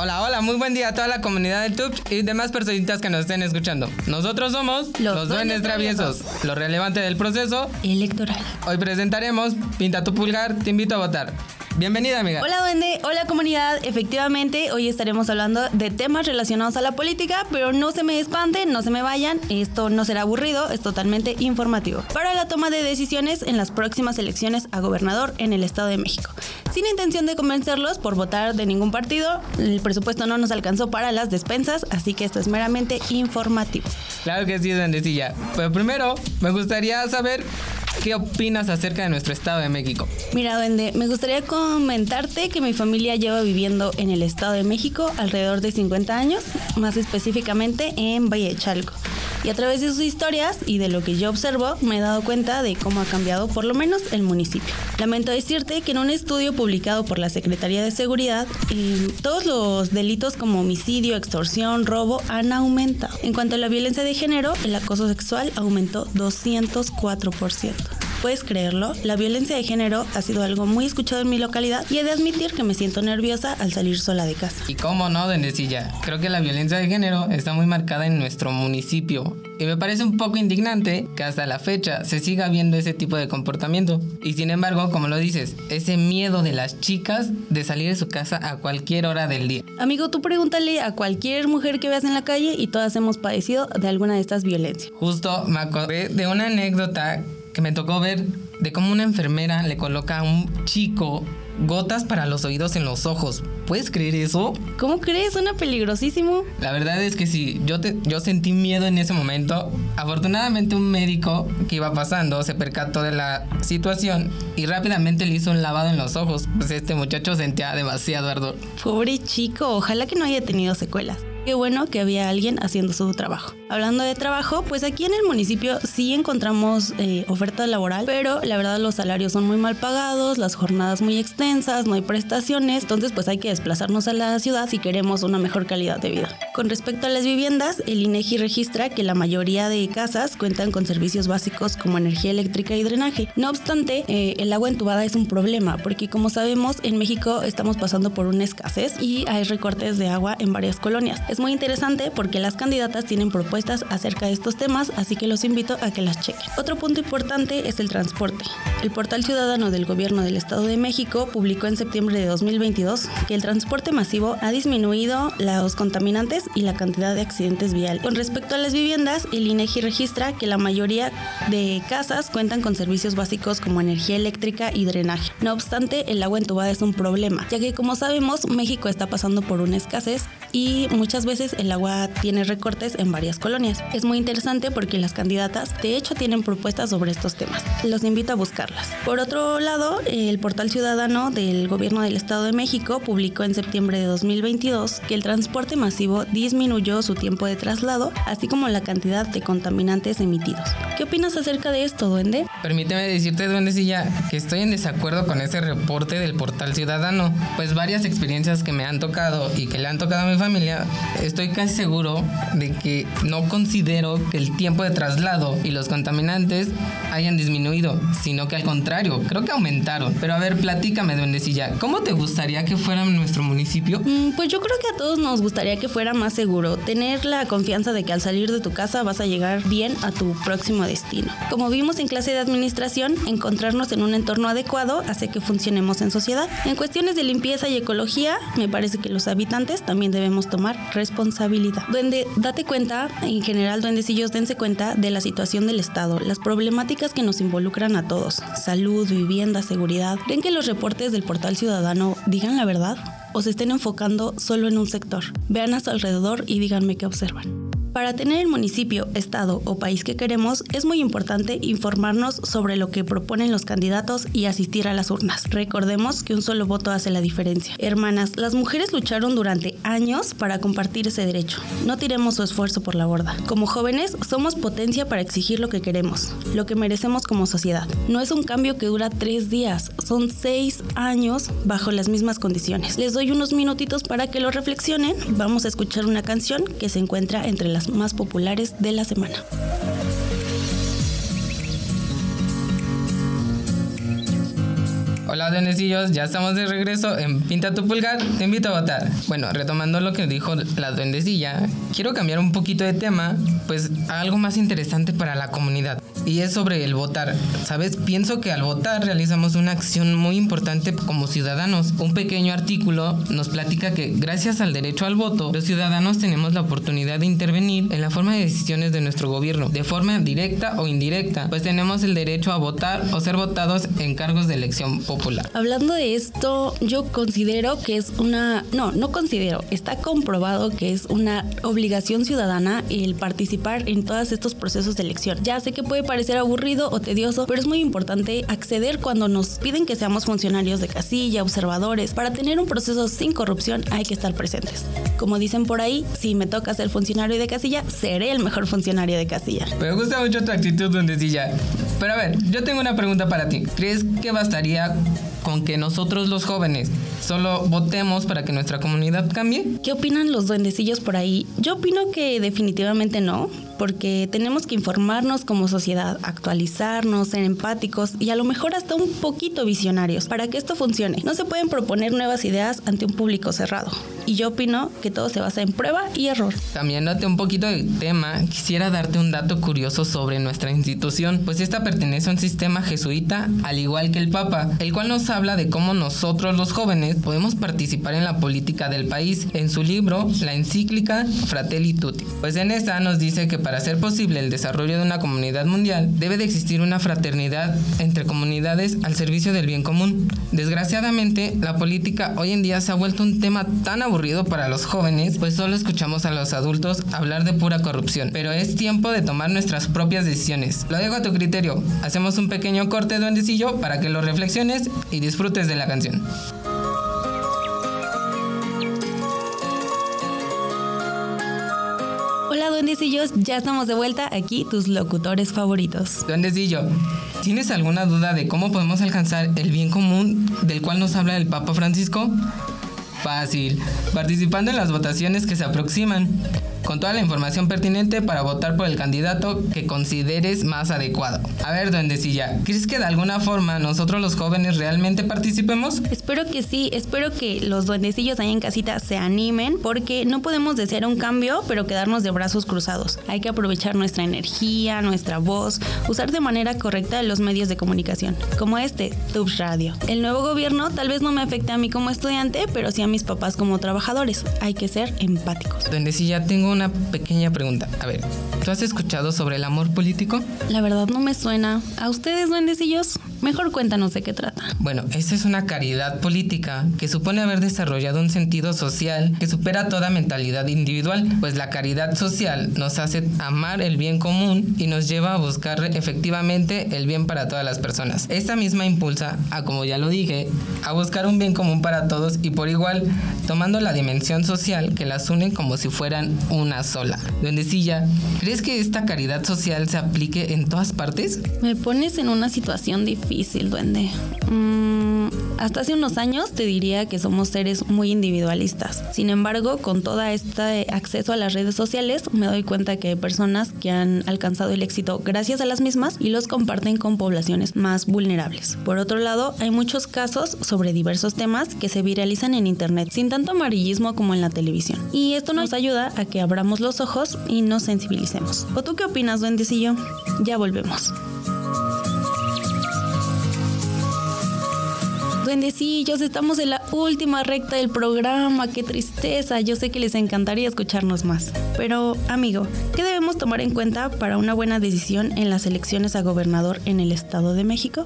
Hola, hola, muy buen día a toda la comunidad de YouTube y demás personitas que nos estén escuchando. Nosotros somos Los Duendes Traviesos, lo relevante del proceso. Electoral. Hoy presentaremos Pinta tu pulgar, te invito a votar. Bienvenida, amiga. Hola, duende. Hola, comunidad. Efectivamente, hoy estaremos hablando de temas relacionados a la política, pero no se me espanten, no se me vayan. Esto no será aburrido, es totalmente informativo. Para la toma de decisiones en las próximas elecciones a gobernador en el Estado de México. Sin intención de convencerlos por votar de ningún partido, el presupuesto no nos alcanzó para las despensas, así que esto es meramente informativo. Claro que sí, duendecilla. Pero primero, me gustaría saber ¿Qué opinas acerca de nuestro Estado de México? Mira, Duende, me gustaría comentarte que mi familia lleva viviendo en el Estado de México alrededor de 50 años, más específicamente en Valle de Chalco. Y a través de sus historias y de lo que yo observo, me he dado cuenta de cómo ha cambiado por lo menos el municipio. Lamento decirte que en un estudio publicado por la Secretaría de Seguridad, eh, todos los delitos como homicidio, extorsión, robo han aumentado. En cuanto a la violencia de género, el acoso sexual aumentó 204%. ¿Puedes creerlo? La violencia de género ha sido algo muy escuchado en mi localidad y he de admitir que me siento nerviosa al salir sola de casa. ¿Y cómo no, Dendecilla? Creo que la violencia de género está muy marcada en nuestro municipio y me parece un poco indignante que hasta la fecha se siga viendo ese tipo de comportamiento. Y sin embargo, como lo dices, ese miedo de las chicas de salir de su casa a cualquier hora del día. Amigo, tú pregúntale a cualquier mujer que veas en la calle y todas hemos padecido de alguna de estas violencias. Justo me acordé de una anécdota que me tocó ver de cómo una enfermera le coloca a un chico gotas para los oídos en los ojos. ¿Puedes creer eso? ¿Cómo crees? Suena peligrosísimo. La verdad es que sí, yo, te, yo sentí miedo en ese momento. Afortunadamente un médico que iba pasando se percató de la situación y rápidamente le hizo un lavado en los ojos. Pues este muchacho sentía demasiado ardor. Pobre chico, ojalá que no haya tenido secuelas. Qué bueno que había alguien haciendo su trabajo. Hablando de trabajo, pues aquí en el municipio sí encontramos eh, oferta laboral, pero la verdad los salarios son muy mal pagados, las jornadas muy extensas, no hay prestaciones, entonces pues hay que desplazarnos a la ciudad si queremos una mejor calidad de vida. Con respecto a las viviendas, el INEGI registra que la mayoría de casas cuentan con servicios básicos como energía eléctrica y drenaje. No obstante, eh, el agua entubada es un problema porque como sabemos en México estamos pasando por una escasez y hay recortes de agua en varias colonias muy interesante porque las candidatas tienen propuestas acerca de estos temas, así que los invito a que las chequen. Otro punto importante es el transporte. El portal ciudadano del gobierno del Estado de México publicó en septiembre de 2022 que el transporte masivo ha disminuido los contaminantes y la cantidad de accidentes viales. Con respecto a las viviendas, el INEGI registra que la mayoría de casas cuentan con servicios básicos como energía eléctrica y drenaje. No obstante, el agua entubada es un problema, ya que como sabemos, México está pasando por una escasez y muchas veces el agua tiene recortes en varias colonias. Es muy interesante porque las candidatas de hecho tienen propuestas sobre estos temas. Los invito a buscarlas. Por otro lado, el portal ciudadano del gobierno del Estado de México publicó en septiembre de 2022 que el transporte masivo disminuyó su tiempo de traslado, así como la cantidad de contaminantes emitidos. ¿Qué opinas acerca de esto, duende? Permíteme decirte, duendecilla, que estoy en desacuerdo con ese reporte del portal ciudadano, pues varias experiencias que me han tocado y que le han tocado a mi familia, estoy casi seguro de que no considero que el tiempo de traslado y los contaminantes hayan disminuido, sino que al contrario, creo que aumentaron. Pero a ver, platícame, duendecilla, ¿cómo te gustaría que fuera nuestro municipio? Mm, pues yo creo que a todos nos gustaría que fuera más seguro, tener la confianza de que al salir de tu casa vas a llegar bien a tu próximo destino. Como vimos en clase de administración, encontrarnos en un entorno adecuado hace que funcionemos en sociedad. En cuestiones de limpieza y ecología, me parece que los habitantes también debemos tomar responsabilidad. Duende, date cuenta, en general, duendecillos, dense cuenta de la situación del Estado, las problemáticas que nos involucran a todos, salud, vivienda, seguridad. ¿Creen que los reportes del portal ciudadano digan la verdad? ¿O se estén enfocando solo en un sector? Vean a su alrededor y díganme qué observan. Para tener el municipio, estado o país que queremos, es muy importante informarnos sobre lo que proponen los candidatos y asistir a las urnas. Recordemos que un solo voto hace la diferencia. Hermanas, las mujeres lucharon durante años para compartir ese derecho. No tiremos su esfuerzo por la borda. Como jóvenes, somos potencia para exigir lo que queremos, lo que merecemos como sociedad. No es un cambio que dura tres días, son seis años bajo las mismas condiciones. Les doy unos minutitos para que lo reflexionen. Vamos a escuchar una canción que se encuentra entre las más populares de la semana. Hola, duendecillos, ya estamos de regreso en Pinta tu Pulgar, te invito a votar. Bueno, retomando lo que dijo la duendecilla, quiero cambiar un poquito de tema, pues a algo más interesante para la comunidad, y es sobre el votar. ¿Sabes? Pienso que al votar realizamos una acción muy importante como ciudadanos. Un pequeño artículo nos platica que gracias al derecho al voto, los ciudadanos tenemos la oportunidad de intervenir en la forma de decisiones de nuestro gobierno, de forma directa o indirecta, pues tenemos el derecho a votar o ser votados en cargos de elección popular. Hablando de esto, yo considero que es una, no, no considero, está comprobado que es una obligación ciudadana el participar en todos estos procesos de elección. Ya sé que puede parecer aburrido o tedioso, pero es muy importante acceder cuando nos piden que seamos funcionarios de casilla, observadores. Para tener un proceso sin corrupción hay que estar presentes. Como dicen por ahí, si me toca ser funcionario de casilla, seré el mejor funcionario de casilla. Me gusta mucho tu actitud, duendecilla. Pero a ver, yo tengo una pregunta para ti. ¿Crees que bastaría con que nosotros los jóvenes solo votemos para que nuestra comunidad cambie? ¿Qué opinan los duendecillos por ahí? Yo opino que definitivamente no, porque tenemos que informarnos como sociedad, actualizarnos, ser empáticos y a lo mejor hasta un poquito visionarios para que esto funcione. No se pueden proponer nuevas ideas ante un público cerrado. Y yo opino que todo se basa en prueba y error. Cambiándote un poquito de tema, quisiera darte un dato curioso sobre nuestra institución, pues esta pertenece a un sistema jesuita al igual que el Papa, el cual nos habla de cómo nosotros los jóvenes podemos participar en la política del país en su libro, la encíclica Fratelli Tutti. Pues en esta nos dice que para ser posible el desarrollo de una comunidad mundial debe de existir una fraternidad entre comunidades al servicio del bien común. Desgraciadamente, la política hoy en día se ha vuelto un tema tan aburrido para los jóvenes, pues solo escuchamos a los adultos hablar de pura corrupción. Pero es tiempo de tomar nuestras propias decisiones. Lo dejo a tu criterio. Hacemos un pequeño corte duendecillo para que lo reflexiones y disfrutes de la canción. Hola duendecillos, ya estamos de vuelta aquí, tus locutores favoritos. Duendecillo, ¿tienes alguna duda de cómo podemos alcanzar el bien común del cual nos habla el Papa Francisco? Fácil, participando en las votaciones que se aproximan con toda la información pertinente para votar por el candidato que consideres más adecuado. A ver, duendecilla, ¿crees que de alguna forma nosotros los jóvenes realmente participemos? Espero que sí, espero que los duendecillos ahí en casita se animen porque no podemos desear un cambio pero quedarnos de brazos cruzados. Hay que aprovechar nuestra energía, nuestra voz, usar de manera correcta los medios de comunicación, como este, Tubs Radio. El nuevo gobierno tal vez no me afecte a mí como estudiante, pero sí a mis papás como trabajadores. Hay que ser empáticos. Duendecilla, tengo una pequeña pregunta. A ver, ¿tú has escuchado sobre el amor político? La verdad no me suena. ¿A ustedes, duendecillos? Mejor cuéntanos de qué trata. Bueno, esta es una caridad política que supone haber desarrollado un sentido social que supera toda mentalidad individual, pues la caridad social nos hace amar el bien común y nos lleva a buscar efectivamente el bien para todas las personas. Esta misma impulsa a, como ya lo dije, a buscar un bien común para todos y por igual, tomando la dimensión social que las une como si fueran una sola. Duendecilla, ¿crees que esta caridad social se aplique en todas partes? Me pones en una situación difícil, duende. Mm, hasta hace unos años te diría que somos seres muy individualistas. Sin embargo, con todo este acceso a las redes sociales, me doy cuenta que hay personas que han alcanzado el éxito gracias a las mismas y los comparten con poblaciones más vulnerables. Por otro lado, hay muchos casos sobre diversos temas que se viralizan en internet sin tanto amarillismo como en la televisión. Y esto nos ayuda a que abramos los ojos y nos sensibilicemos. ¿O tú qué opinas, duendecillo? Ya volvemos. Duendecillos, estamos en la última recta del programa. Qué tristeza. Yo sé que les encantaría escucharnos más. Pero, amigo, ¿qué debemos tomar en cuenta para una buena decisión en las elecciones a gobernador en el Estado de México?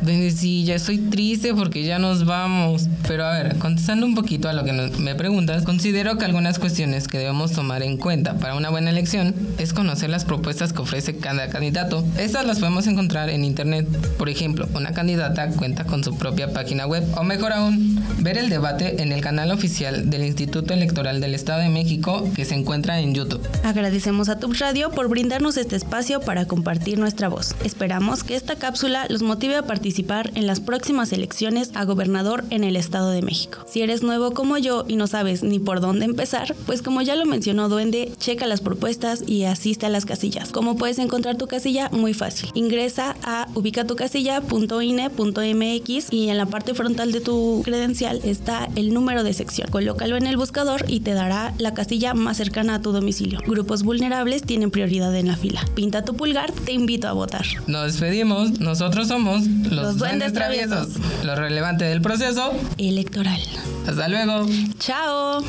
Duendecilla, estoy triste porque ya nos vamos. Pero a ver, contestando un poquito a lo que me preguntas, considero que algunas cuestiones que debemos tomar en cuenta para una buena elección es conocer las propuestas que ofrece cada candidato. Estas las podemos encontrar en internet. Por ejemplo, una candidata cuenta con su propia página web. O mejor aún, ver el debate en el canal oficial del Instituto Electoral del Estado de México que se encuentra en YouTube. Agradecemos a Tubs Radio por brindarnos este espacio para compartir nuestra voz. Esperamos que esta cápsula los motive a participar en las próximas elecciones a gobernador en el Estado de México. Si eres nuevo como yo y no sabes ni por dónde empezar, pues como ya lo mencionó Duende, checa las propuestas y asiste a las casillas. ¿Cómo puedes encontrar tu casilla? Muy fácil. Ingresa a ubicatucasilla.ine.mx y en la parte parte frontal de tu credencial está el número de sección. Colócalo en el buscador y te dará la casilla más cercana a tu domicilio. Grupos vulnerables tienen prioridad en la fila. Pinta tu pulgar, te invito a votar. Nos despedimos, nosotros somos los, Los duendes traviesos. Lo relevante del proceso. Electoral. Hasta luego. Chao.